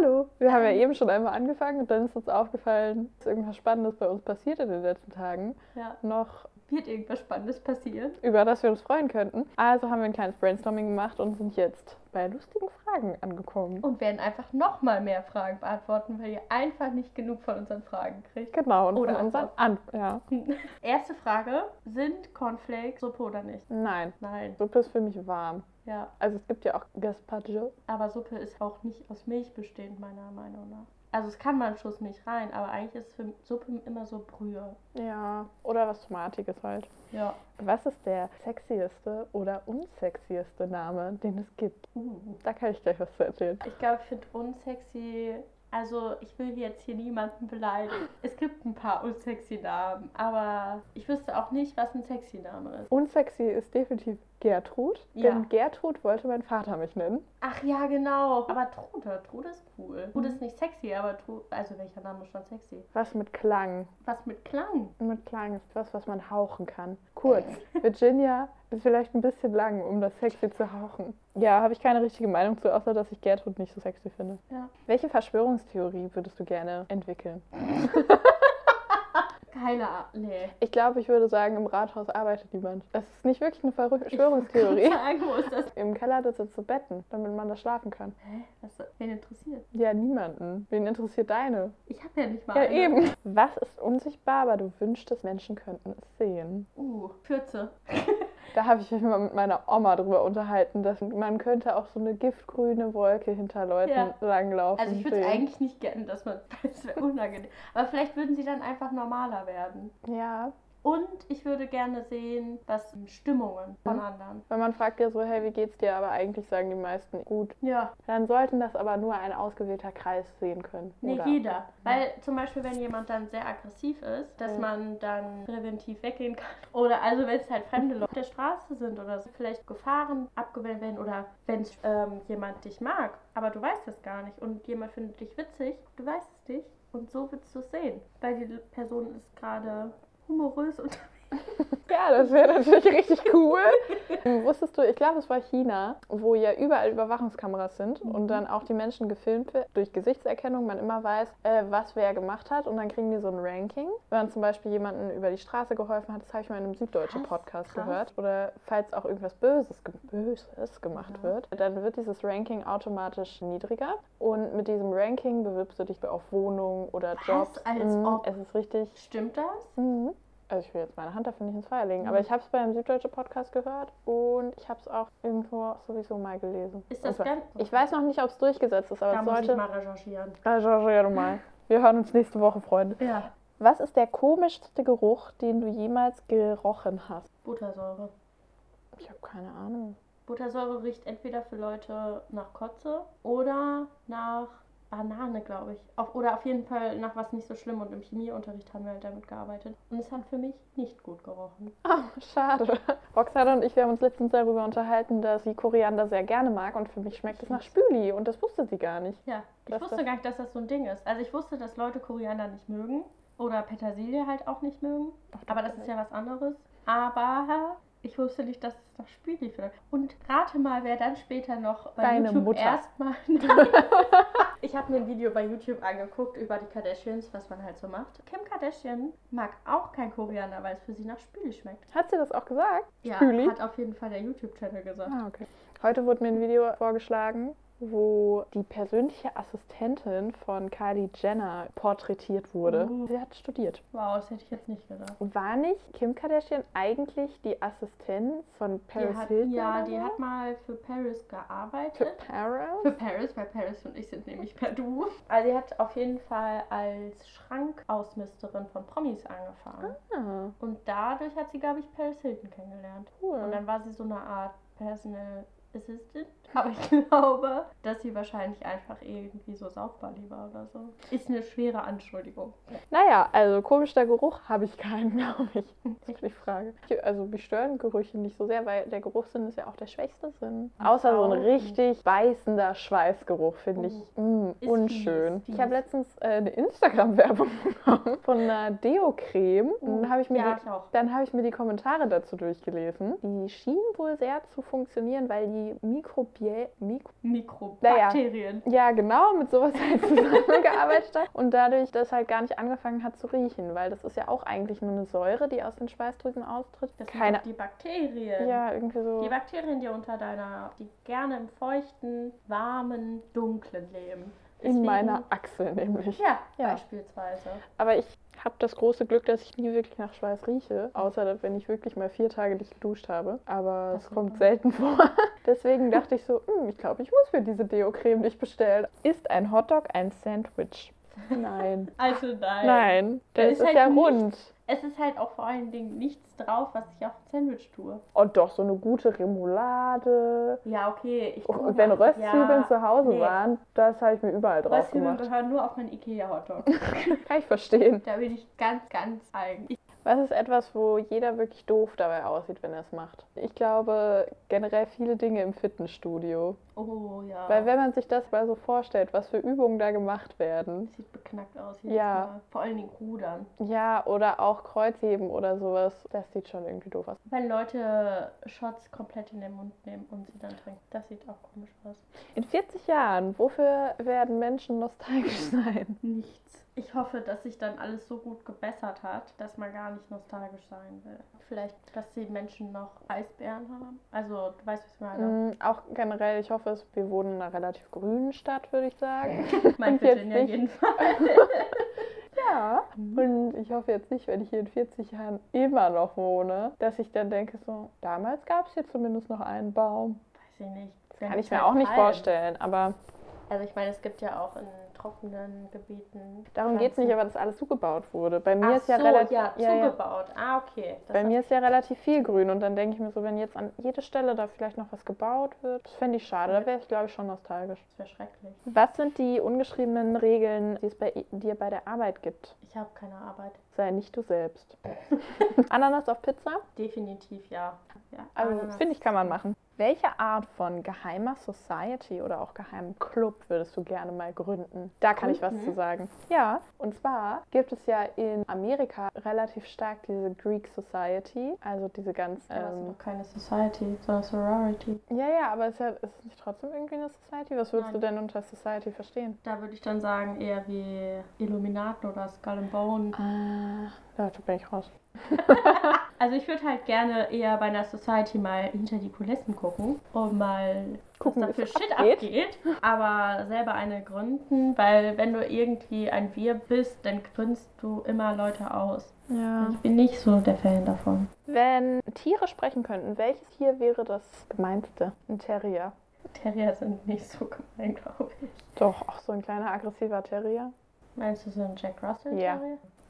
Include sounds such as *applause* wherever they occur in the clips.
Hallo, wir haben ja eben schon einmal angefangen und dann ist uns aufgefallen, dass irgendwas Spannendes bei uns passiert in den letzten Tagen. Ja. Noch Wird irgendwas Spannendes passieren? über das wir uns freuen könnten. Also haben wir ein kleines Brainstorming gemacht und sind jetzt bei lustigen Fragen angekommen. Und werden einfach nochmal mehr Fragen beantworten, weil ihr einfach nicht genug von unseren Fragen kriegt. Genau, und Oder von unseren An ja. *laughs* Erste Frage: Sind Cornflakes Suppe oder nicht? Nein, Nein. Suppe ist für mich warm. Ja. Also es gibt ja auch Gazpacho. Aber Suppe ist auch nicht aus Milch bestehend, meiner Meinung nach. Also es kann mal ein Schuss Milch rein, aber eigentlich ist für Suppe immer so Brühe. Ja, oder was Tomatiges halt. Ja. Was ist der sexieste oder unsexieste Name, den es gibt? Uh. Da kann ich gleich was zu erzählen. Ich glaube, ich finde unsexy. Also, ich will jetzt hier niemanden beleidigen. Es gibt ein paar unsexy Namen, aber ich wüsste auch nicht, was ein sexy Name ist. Unsexy ist definitiv Gertrud, Ja. denn Gertrud wollte mein Vater mich nennen. Ach ja, genau. Aber Trude, Trude ist cool. Trude ist nicht sexy, aber Trude, also welcher Name ist schon sexy? Was mit Klang. Was mit Klang? Mit Klang ist was, was man hauchen kann. Kurz, Virginia *laughs* vielleicht ein bisschen lang, um das sexy zu hauchen. Ja, habe ich keine richtige Meinung zu, außer dass ich Gertrud nicht so sexy finde. Ja. Welche Verschwörungstheorie würdest du gerne entwickeln? *laughs* Keine Ahnung. Nee. Ich glaube, ich würde sagen, im Rathaus arbeitet niemand. Das ist nicht wirklich eine Verschwörungstheorie. Ich sagen, wo ist das? *laughs* Im Keller sitzt es zu Betten, damit man da schlafen kann. Hä? Was, wen interessiert? Ja, niemanden. Wen interessiert deine? Ich habe ja nicht mal Ja, eine. eben. Was ist unsichtbar, aber du wünschtest, Menschen könnten es sehen? Uh, Pfütze. *laughs* Da habe ich mich mal mit meiner Oma drüber unterhalten, dass man könnte auch so eine giftgrüne Wolke hinter Leuten Ja. langlaufen Also ich würde es eigentlich nicht gerne, dass man, *laughs* das wäre unangenehm. Aber vielleicht würden sie dann einfach normaler werden. Ja, Und ich würde gerne sehen, was Stimmungen von Mhm. anderen. wenn man fragt ja so, hey, wie geht's dir? Aber eigentlich sagen die meisten gut. Ja, Dann sollten das aber nur ein ausgewählter Kreis sehen können. nee, oder? jeder. Weil zum Beispiel, wenn jemand dann sehr aggressiv ist, dass Ja. man dann präventiv weggehen kann. *laughs* Oder also, wenn es halt fremde Leute auf der Straße sind oder so vielleicht Gefahren abgewehrt werden oder wenn ähm, jemand dich mag, aber du weißt es gar nicht und jemand findet dich witzig, du weißt es nicht und so willst du es sehen. Weil die Person ist gerade humorös und *laughs* Ja, das wäre natürlich richtig cool. Wusstest du, ich glaube, es war China, wo ja überall Überwachungskameras sind Mhm. und dann auch die Menschen gefilmt wird. Durch Gesichtserkennung man immer weiß, äh, was wer gemacht hat und dann kriegen die so ein Ranking. Wenn man zum Beispiel jemanden über die Straße geholfen hat, das habe ich mal in einem süddeutschen Podcast krass. gehört. Oder falls auch irgendwas Böses, ge- Böses gemacht Ja. wird, dann wird dieses Ranking automatisch niedriger. Und mit diesem Ranking bewirbst du dich auf Wohnungen oder Was? Jobs. Als Mhm, ob? Es ist richtig stimmt das? Mhm. Also ich will jetzt meine Hand dafür nicht ins Feuer legen, Mhm. aber ich habe es beim Süddeutsche Podcast gehört und ich habe es auch irgendwo sowieso mal gelesen. Ist das ganz- Ich weiß noch nicht, ob es durchgesetzt ist, aber Da es muss ich sollte... mal recherchieren. Recherchiere mal. Wir hören uns nächste Woche, Freunde. Ja. Was ist der komischste Geruch, den du jemals gerochen hast? Buttersäure. Ich habe keine Ahnung. Buttersäure riecht entweder für Leute nach Kotze oder nach Banane, glaube ich. Auf, oder auf jeden Fall nach was nicht so schlimm. Und im Chemieunterricht haben wir halt damit gearbeitet. Und es hat für mich nicht gut gerochen. Ah, schade. Roxana und ich, wir haben uns letztens darüber unterhalten, dass sie Koriander sehr gerne mag und für mich schmeckt es nach Spüli und das wusste sie gar nicht. Ja, ich wusste gar nicht, dass das so ein Ding ist. Also ich wusste, dass Leute Koriander nicht mögen. Oder Petersilie halt auch nicht mögen. Aber das ist ja was anderes. Aber ich wusste nicht, dass es nach Spüli findet. Und rate mal, wer dann später noch bei Deine YouTube Mutter. erstmal. *laughs* ich habe mir ein Video bei YouTube angeguckt über die Kardashians, was man halt so macht. Kim Kardashian mag auch kein Koriander, weil es für sie nach Spüli schmeckt. Hat sie das auch gesagt? Ja, Spüli? hat auf jeden Fall der YouTube-Channel gesagt. Ah, okay. Heute wurde mir ein Video vorgeschlagen, wo die persönliche Assistentin von Kylie Jenner porträtiert wurde. Uh. Sie hat studiert. Wow, das hätte ich jetzt nicht gedacht. War nicht Kim Kardashian eigentlich die Assistenz von Die Paris hat, Hilton? ja, die hat mal für Paris Für gearbeitet. Paris? Für Paris, weil Paris und ich sind nämlich per Du. Also sie hat auf jeden Fall als Schrankausmisterin von Promis angefangen. Ah, Und dadurch hat sie, glaube ich, Paris Hilton kennengelernt. cool. Und dann war sie so eine Art Personal Assistant. *laughs* Aber ich glaube, dass sie wahrscheinlich einfach irgendwie so war oder so. Ist eine schwere Anschuldigung. Naja, also komischer Geruch habe ich keinen, *laughs* glaube ich. Das ist die Frage. Also mich stören Gerüche nicht so sehr, weil der Geruchssinn ist ja auch der schwächste Sinn. Außer so ein richtig beißender Schweißgeruch finde ich mm, Ist unschön. fies, Ich habe letztens äh, eine Instagram-Werbung *laughs* bekommen von einer Deo-Creme. Und dann habe ich, mir ja, die- ich dann habe ich mir die Kommentare dazu durchgelesen. Die schien wohl sehr zu funktionieren, weil die die Mikrobie Mikro Mikrobakterien. ja, genau, mit sowas halt zusammengearbeitet hat und dadurch das halt gar nicht angefangen hat zu riechen, weil das ist ja auch eigentlich nur eine Säure, die aus den Schweißdrüsen austritt. Das sind Keine, doch die Bakterien. ja, irgendwie so. Die Bakterien, die unter deiner, die gerne im feuchten, warmen, dunklen leben. in Deswegen- meiner Achsel nämlich. Ja, Ja. beispielsweise. Aber ich habe das große Glück, dass ich nie wirklich nach Schweiß rieche, außer wenn ich wirklich mal vier Tage nicht geduscht habe. Aber Das es kommt selten *laughs* vor. Deswegen dachte ich so, "Hm, ich glaube, ich muss mir diese Deo-Creme nicht bestellen. Ist ein Hotdog ein Sandwich? Nein. *laughs* Also nein. Nein, Da das ist ist, halt ja rund. Es ist halt auch vor allen Dingen nichts drauf, was ich auf ein Sandwich tue. Und doch so eine gute Remoulade. Ja, okay. Ich Und tue wenn Röstzwiebeln ja, zu Hause nee. waren, das habe ich mir überall drauf Röstzwiebeln gemacht. gehören nur auf meinen Ikea-Hotdog. *laughs* Kann ich verstehen. da bin ich ganz, ganz eigen. Ich, Was ist etwas, wo jeder wirklich doof dabei aussieht, wenn er es macht? Ich glaube generell viele Dinge im Fitnessstudio. oh ja. Weil wenn man sich das mal so vorstellt, was für Übungen da gemacht werden. Sieht beknackt aus. Ja. Mal. Vor allen Dingen Rudern. Ja, oder auch Kreuzheben oder sowas. Das sieht schon irgendwie doof aus. Wenn Leute Shots komplett in den Mund nehmen und sie dann trinken. Das sieht auch komisch aus. In 40 Jahren, wofür werden Menschen nostalgisch *laughs* sein? Nichts. Ich hoffe, dass sich dann alles so gut gebessert hat, dass man gar nicht nostalgisch sein will. Vielleicht, dass die Menschen noch Eisbären haben. Also, du weißt, was ich meine. Mm, auch generell, ich hoffe, es, wir wohnen in einer relativ grünen Stadt, würde ich sagen. *laughs* Mein Virginia nicht. jedenfalls. *laughs* *laughs* Ja. Und ich hoffe jetzt nicht, wenn ich hier in 40 Jahren immer noch wohne, dass ich dann denke, so, damals gab es hier zumindend noch einen Baum. Weiß ich nicht. Kann ich mir auch nicht vorstellen, aber Also ich meine, es gibt ja auch in trockenen Gebieten. darum geht es nicht, aber dass alles zugebaut wurde. Bei mir Ach ist ja so, relativ. ja, ja, ja. zugebaut. Ah, okay. Das Bei mir ist ja relativ viel grün und dann denke ich mir so, wenn jetzt an jede Stelle da vielleicht noch was gebaut wird, das fände ich schade. Da wäre ich, glaube ich, schon nostalgisch. Das wäre schrecklich. Was sind die ungeschriebenen Regeln, die es bei dir bei der Arbeit gibt? Ich habe keine Arbeit. Sei nicht du selbst. *laughs* Ananas auf Pizza? Definitiv ja. ja Also, finde ich, kann man machen. Welche Art von geheimer Society oder auch geheimem Club würdest du gerne mal gründen? Da kann ich was Gründen? zu sagen. Ja, und zwar gibt es ja in Amerika relativ stark diese Greek Society, also diese ganz. Ja, das ist Ähm, noch keine Society, sondern Sorority. ja, ja, aber ist, ja, ist es nicht trotzdem irgendwie eine Society? Was würdest Nein. du denn unter Society verstehen? Da würde ich dann sagen, eher wie Illuminaten oder Skull and Bone. Ah, da bin ich raus. *laughs* Also ich würde halt gerne eher bei einer Society mal hinter die Kulissen gucken und mal Gucken, was da für Shit abgeht. Aber selber eine gründen, weil wenn du irgendwie ein Wir bist, dann gründest du immer Leute aus. Ja. Ich bin nicht so der Fan davon. Wenn Tiere sprechen könnten, welches Tier wäre das gemeinste? Ein Terrier. Terrier sind nicht so gemein, glaube ich. Doch, auch so ein kleiner aggressiver Terrier. Meinst du so ein Jack Russell Ja.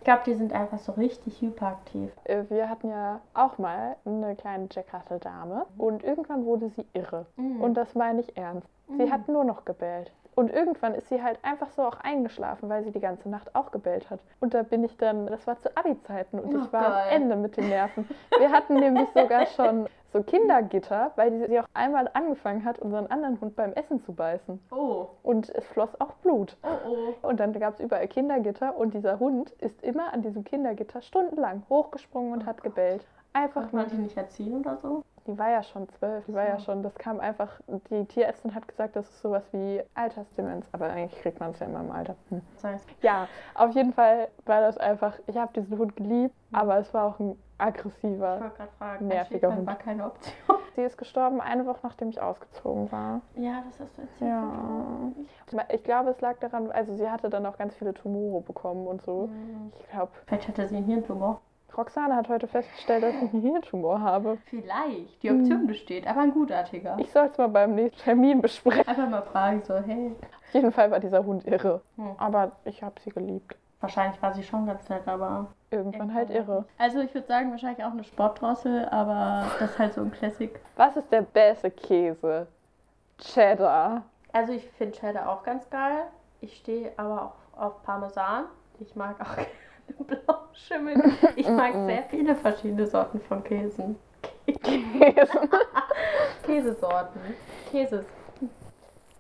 Ich glaube, die sind einfach so richtig hyperaktiv. Äh, Wir hatten ja auch mal eine kleine Jack Russell Dame und irgendwann wurde sie irre. Mhm. Und das meine ich ernst. Sie Mhm. hat nur noch gebellt. Und irgendwann ist sie halt einfach so auch eingeschlafen, weil sie die ganze Nacht auch gebellt hat. Und da bin ich dann, das war zu Abi-Zeiten und Oh, ich war geil. am Ende mit den Nerven. Wir hatten nämlich sogar schon so Kindergitter, weil die- sie auch einmal angefangen hat, unseren anderen Hund beim Essen zu beißen. Oh, Und es floss auch Blut. oh, oh. Und dann gab es überall Kindergitter und dieser Hund ist immer an diesem Kindergitter stundenlang hochgesprungen und Oh hat gebellt. Einfach Darf man die nicht erziehen oder so? Die war ja schon zwölf, die war ja So. schon, das kam einfach, die Tierärztin hat gesagt, das ist sowas wie Altersdemenz, aber eigentlich kriegt man es ja immer im Alter. Hm. Ja, auf jeden Fall war das einfach, ich habe diesen Hund geliebt, aber es war auch ein Ich aggressiver. wollte gerade fragen, Nerviger Hund. war keine Option. *laughs* Sie ist gestorben eine Woche nachdem ich ausgezogen war. Ja, das hast du erzählt. Ja. Ich glaube, es lag daran, also sie hatte dann auch ganz viele Tumore bekommen und so. Hm. Ich glaube, Vielleicht hatte sie einen Hirntumor. Roxane hat heute festgestellt, dass ich einen Hirntumor habe. Vielleicht. Die Option besteht, aber ein gutartiger. Ich soll es mal beim nächsten Termin besprechen. Einfach mal fragen, so, hey. Auf jeden Fall war dieser Hund irre. Hm. Aber ich habe sie geliebt. Wahrscheinlich war sie schon ganz nett, aber. Irgendwann halt irre. Also, ich würde sagen, wahrscheinlich auch eine Sportdrossel, aber das ist halt so ein Classic. Was ist der beste Käse? Cheddar. Also, ich finde Cheddar auch ganz geil. Ich stehe aber auch auf Parmesan. Ich mag auch *laughs* *laughs* Blauschimmel. Ich mag sehr viele verschiedene Sorten von Käsen. *laughs* Käse. Käsesorten. Käses.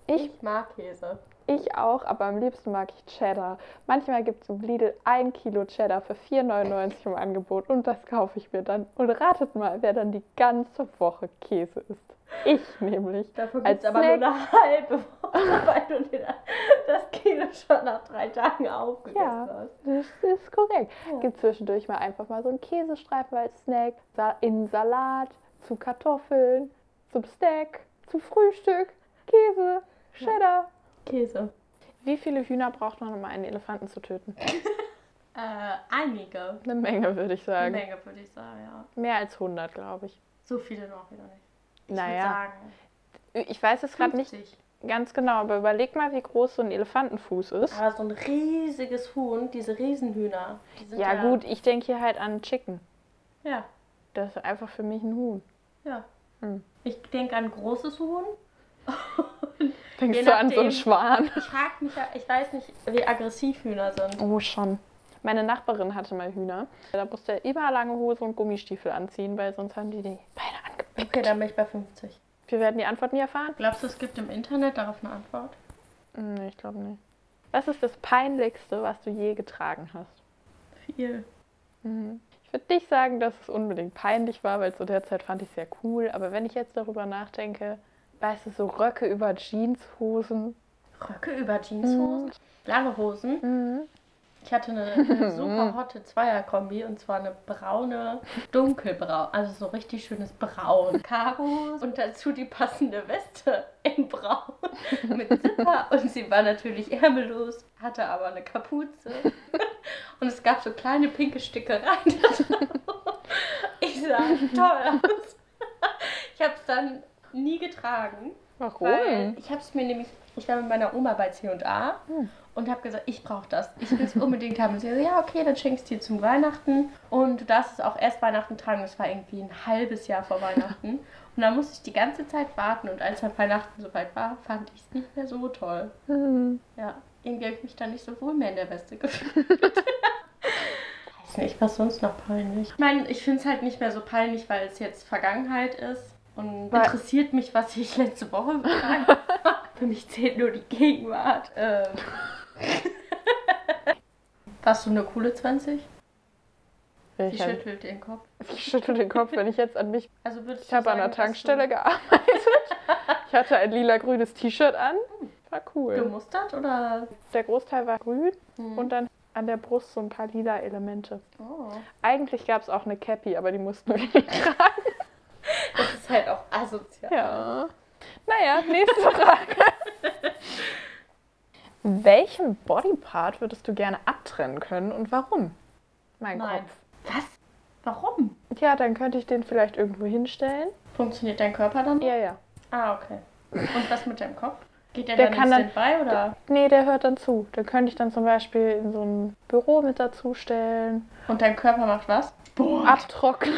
Ich, Ich mag Käse. ich auch, aber am liebsten mag ich Cheddar. Manchmal gibt es im Lidl ein Kilo Cheddar für 4,99 im Angebot und das kaufe ich mir dann. Und ratet mal, wer dann die ganze Woche Käse isst. Ich nämlich. Dafür Als gibt es aber nur eine halbe Woche, *laughs* weil du dir das Kilo schon nach drei Tagen aufgegessen Ja. hast. Das ist korrekt. Ja. Gibt zwischendurch mal einfach mal so einen Käsestreifen als Snack, in Salat, zu Kartoffeln, zum Steak, zum Frühstück, Käse, Cheddar. Käse. Wie viele Hühner braucht man, um einen Elefanten zu töten? *laughs* Äh, einige. Eine Menge, würde ich Eine sagen. Menge, würde ich sagen, ja. Mehr als 100, glaube ich. So viele noch wieder nicht. Ich Naja. sagen, Ich weiß es gerade nicht 50. ganz genau, aber überleg mal, wie groß so ein Elefantenfuß ist. Aber so ein riesiges Huhn, diese Riesenhühner. Die sind Ja, gut, ich denke hier halt an Chicken. Ja, Das ist einfach für mich ein Huhn. ja. Hm. Ich denke an großes Huhn. *laughs* Denkst du an so einen. Schwan? Ich frage mich ja, ich weiß nicht, wie aggressiv Hühner sind. Oh, schon. Meine Nachbarin hatte mal Hühner. Da musste er immer lange Hose und Gummistiefel anziehen, weil sonst haben die die. Okay, dann bin ich bei 50. Wir werden die Antwort nie erfahren. Glaubst du, es gibt im Internet darauf eine Antwort? Hm, Nee, ich glaube nicht. Was ist das Peinlichste, was du je getragen hast? Viel. Mhm. Ich würde nicht sagen, dass es unbedingt peinlich war, weil zu der Zeit fand ich es sehr cool. Aber wenn ich jetzt darüber nachdenke, weißt du, so Röcke über Jeanshosen. Röcke über Jeanshosen. Lange Hosen. Mhm. Ich hatte eine, eine *laughs* super hotte Zweierkombi und zwar eine braune, dunkelbraun, also so richtig schönes Braun. Karos und dazu die passende Weste in Braun *laughs* mit Zipper und sie war natürlich ärmellos, hatte aber eine Kapuze *laughs* und es gab so kleine pinke Stickereien. Ich sah toll aus. Ich habe es dann nie getragen. Weil Warum? ich habe es mir nämlich, ich war mit meiner Oma bei C&A Hm. und habe gesagt, ich brauche das. Ich will es unbedingt haben. Und sie so, ja, okay, dann schenkst du dir zum Weihnachten. Und du darfst es auch erst Weihnachten tragen. Das war irgendwie ein halbes Jahr vor Weihnachten. *laughs* Und dann musste ich die ganze Zeit warten. Und als dann Weihnachten soweit war, fand ich es nicht mehr so toll. Mhm. Ja, irgendwie habe ich mich dann nicht so wohl mehr in der Weste gefühlt. *laughs* Weiß nicht, was sonst noch peinlich. Ich meine, ich finde es halt nicht mehr so peinlich, weil es jetzt Vergangenheit ist. Und Weil- interessiert mich, was ich letzte Woche getragen *laughs* habe. Für mich zählt nur die Gegenwart. Ähm. *laughs* Warst du eine coole 20? Sie Ich, schüttelt den Kopf. ich schüttel den Kopf, wenn ich jetzt an mich. Also würdest Ich habe an der Tankstelle gearbeitet. Ich hatte ein lila-grünes T-Shirt an. War du cool. Gemustert oder? Der Großteil war grün Hm. und dann an der Brust so ein paar lila Elemente. Oh. Eigentlich gab es auch eine Cappy, aber die mussten wir *laughs* nicht tragen. Das ist halt auch asozial. Ja. Naja, nächste *laughs* Frage. Welchen Bodypart würdest du gerne abtrennen können und warum? Mein Nein. Kopf. Was? Warum? Ja, dann könnte ich den vielleicht irgendwo hinstellen. Funktioniert dein Körper dann? Ja, ja. Ah, okay. Und was mit deinem Kopf? Geht der, Der dann dann- Standby oder? Nee, der hört dann zu. Den könnte ich dann zum Beispiel in so ein Büro mit dazu stellen. Und dein Körper macht was? Boah. Abtrocknen.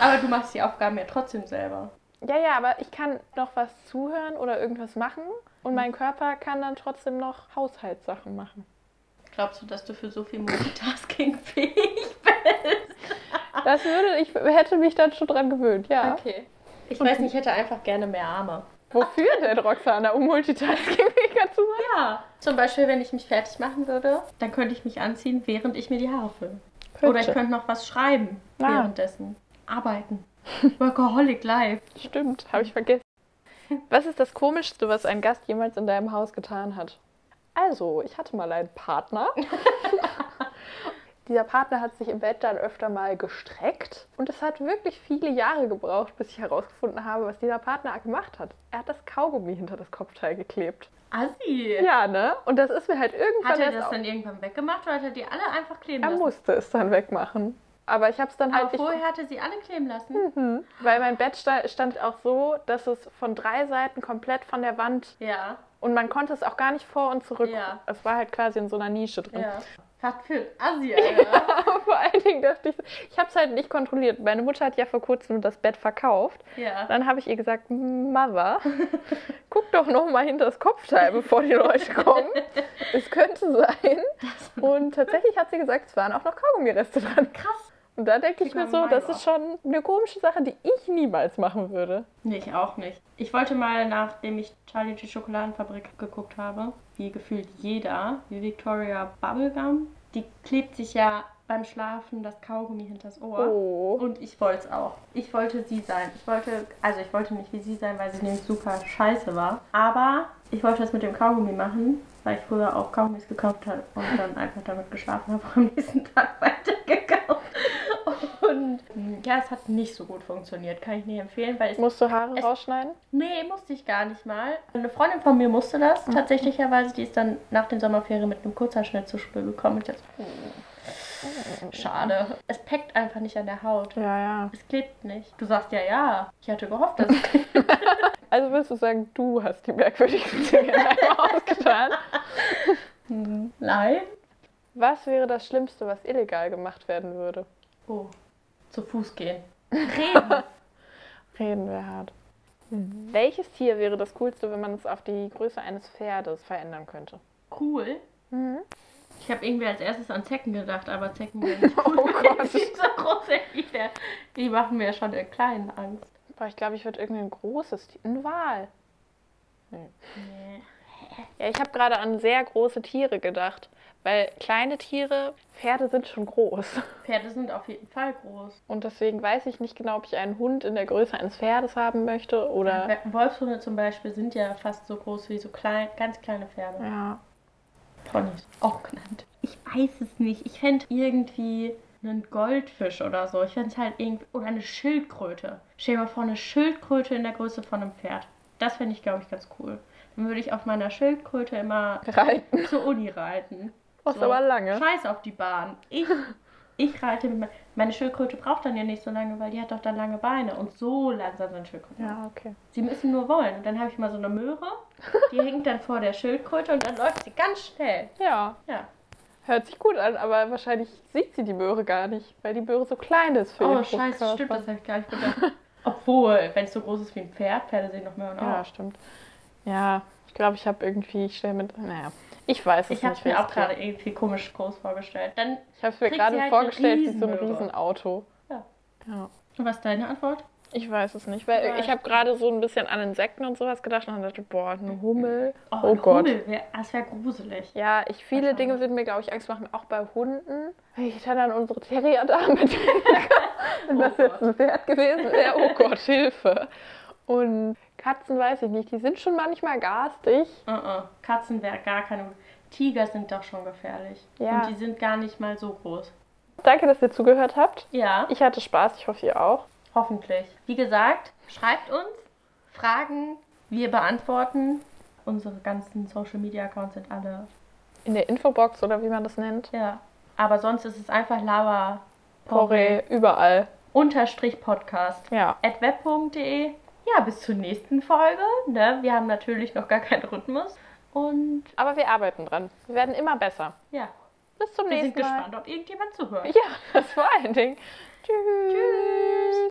Aber du machst die Aufgaben ja trotzdem selber. Ja, ja, aber ich kann noch was zuhören oder irgendwas machen. Und mein Körper kann dann trotzdem noch Haushaltssachen machen. Glaubst du, dass du für so viel Multitasking *laughs* fähig bist? Das würde, ich hätte mich dann schon dran gewöhnt, ja. Okay. Ich weiß nicht, ich hätte einfach gerne mehr Arme. Wofür denn, Roxana? Um Multitasking zu sein? Ja. Zum Beispiel, wenn ich mich fertig machen würde, dann könnte ich mich anziehen, während ich mir die Haare fülle. Oder ich könnte noch was schreiben Ah. währenddessen. Arbeiten. Workaholic life. Stimmt, habe ich vergessen. Was ist das Komischste, was ein Gast jemals in deinem Haus getan hat? Also, ich hatte mal einen Partner. *laughs* Dieser Partner hat sich im Bett dann öfter mal gestreckt. Und es hat wirklich viele Jahre gebraucht, bis ich herausgefunden habe, was dieser Partner gemacht hat. Er hat das Kaugummi hinter das Kopfteil geklebt. Assi. Ja, ne? Und das ist mir halt irgendwann Hat er das dann irgendwann weggemacht oder hat er die alle einfach kleben Er lassen? musste es dann wegmachen. Aber ich habe es dann halt Aber vorher hatte sie alle kleben lassen. Mhm. Weil mein Bett sta- stand auch so, dass es von drei Seiten komplett von der Wand Ja, und man konnte es auch gar nicht vor und zurück. Ja. Es war halt quasi in so einer Nische drin. ja. Für *laughs* Alter. Aber vor allen Dingen dachte ich, ich habe es halt nicht kontrolliert. Meine Mutter hat ja vor kurzem das Bett verkauft. ja. Dann habe ich ihr gesagt, Mother, guck doch noch mal hinter das Kopfteil, bevor die Leute kommen. Es könnte sein. Und tatsächlich hat sie gesagt, es waren auch noch Kaugummireste dran. Krass. Und da denke ich mir so, das ist schon eine komische Sache, die ich niemals machen würde. Nee, ich auch nicht. Ich wollte mal, nachdem ich Charlie die Schokoladenfabrik geguckt habe, wie gefühlt jeder, die Victoria Bubblegum, die klebt sich ja beim Schlafen das Kaugummi hinters Ohr. Oh. Und ich wollte es auch. Ich wollte sie sein. Ich wollte, also ich wollte nicht wie sie sein, weil sie nämlich super scheiße war. Aber ich wollte das mit dem Kaugummi machen, weil ich früher auch Kaugummis gekauft habe und dann einfach damit geschlafen habe, am nächsten Tag *laughs* weitergekauft. Und mm, ja, es hat nicht so gut funktioniert, kann ich nicht empfehlen, weil Musst du Haare Es- rausschneiden? Nee, musste ich gar nicht mal. Eine Freundin von mir musste das tatsächlicherweise. Die ist dann nach den Sommerferien mit einem Kurzhaarschnitt zur Schule gekommen. Und jetzt, schade. Es peckt einfach nicht an der Haut. Ja, ja. Es klebt nicht. Du sagst ja, ja. Ich hatte gehofft, dass es *laughs* klebt. Also willst du sagen, du hast die merkwürdigsten Dinge in deinem Haus getan? *laughs* Nein. Was wäre das Schlimmste, was illegal gemacht werden würde? Oh, zu Fuß gehen. Reden. *laughs* Reden wir hart. Welches Tier wäre das Coolste, wenn man es auf die Größe eines Pferdes verändern könnte? cool. Mhm. Ich habe irgendwie als erstes an Zecken gedacht, aber Zecken *laughs* wären nicht Oh cool. Gott. *laughs* Die sind so groß, wie der- die machen mir schon in kleinen Angst. Boah, ich glaube, ich würde irgendein großes Tier. Ein Wal. Nee. Ja, ich habe gerade an sehr große Tiere gedacht. Weil kleine Tiere, Pferde sind schon groß. *laughs* Pferde sind auf jeden Fall groß. Und deswegen weiß ich nicht genau, ob ich einen Hund in der Größe eines Pferdes haben möchte oder. Wolfshunde zum Beispiel sind ja fast so groß wie so klein, ganz kleine Pferde. Ja. Ponys auch genannt. Ich weiß es nicht. Ich fände irgendwie einen Goldfisch oder so. Ich fände es halt irgendwie. Oder eine Schildkröte. Stell dir mal vor, eine Schildkröte in der Größe von einem Pferd. Das fände ich, glaube ich, ganz cool. Dann würde ich auf meiner Schildkröte immer Reiten. zur Uni reiten. Was So. aber lange. Scheiß auf die Bahn. Ich, *laughs* ich reite mit me- meine Schildkröte braucht dann ja nicht so lange, weil die hat doch dann lange Beine und so langsam sind Schildkröten. Ja, okay. Sie müssen nur wollen. Und dann habe ich mal so eine Möhre, die *laughs* hängt dann vor der Schildkröte und dann läuft sie ganz schnell. Ja, Ja. hört sich gut an, aber wahrscheinlich sieht sie die Möhre gar nicht, weil die Möhre so klein ist für Oh, ihren scheiße, stimmt, das habe ich gar nicht bedacht. Obwohl, wenn es so groß ist wie ein Pferd, Pferde sehen noch mehr und Ja, auf. stimmt. Ja, ich glaube, ich habe irgendwie, ich stelle mit, naja, ich weiß es Ich habe nicht. mir welches auch Tier. gerade irgendwie komisch groß vorgestellt. Dann, Ich habe es mir gerade halt eine vorgestellt wie so ein. Riesenauto. Ja. ja. was ist deine Antwort? Ich weiß es nicht, weil Ja, ich habe gerade so ein bisschen an Insekten und sowas gedacht und dann dachte, boah, eine Hummel. Oh, ein Gott. Hummel wär, das wäre gruselig. Ja, ich, viele. Dinge würden mir, glaube ich, Angst machen, auch bei Hunden. Ich dann an unsere Terrier da mit *laughs* *laughs* wenn Oh das jetzt Gott. ein Pferd gewesen wäre, oh Gott, Hilfe. Und Katzen weiß ich nicht, die sind schon manchmal garstig. Uh -uh. Katzen wäre gar keine. Tiger sind doch schon gefährlich. Ja. Und die sind gar nicht mal so groß. Danke, dass ihr zugehört habt. Ja, Ich hatte Spaß, ich hoffe, ihr auch. hoffentlich. Wie gesagt, schreibt uns Fragen, wir beantworten. Unsere ganzen Social Media Accounts sind alle. In der Infobox oder wie man das nennt. Ja. Aber sonst ist es einfach Lava Poré, überall. unterstrich Podcast. Ja. At web.de. Ja, bis zur nächsten Folge. Ne? Wir haben natürlich noch gar keinen Rhythmus. Und Aber wir arbeiten dran. Wir werden immer besser. ja, Bis zum wir sind nächsten Mal. gespannt, ob irgendjemand zuhört. Ja, *laughs* das vor allen Dingen. Tschüss. Tschüss.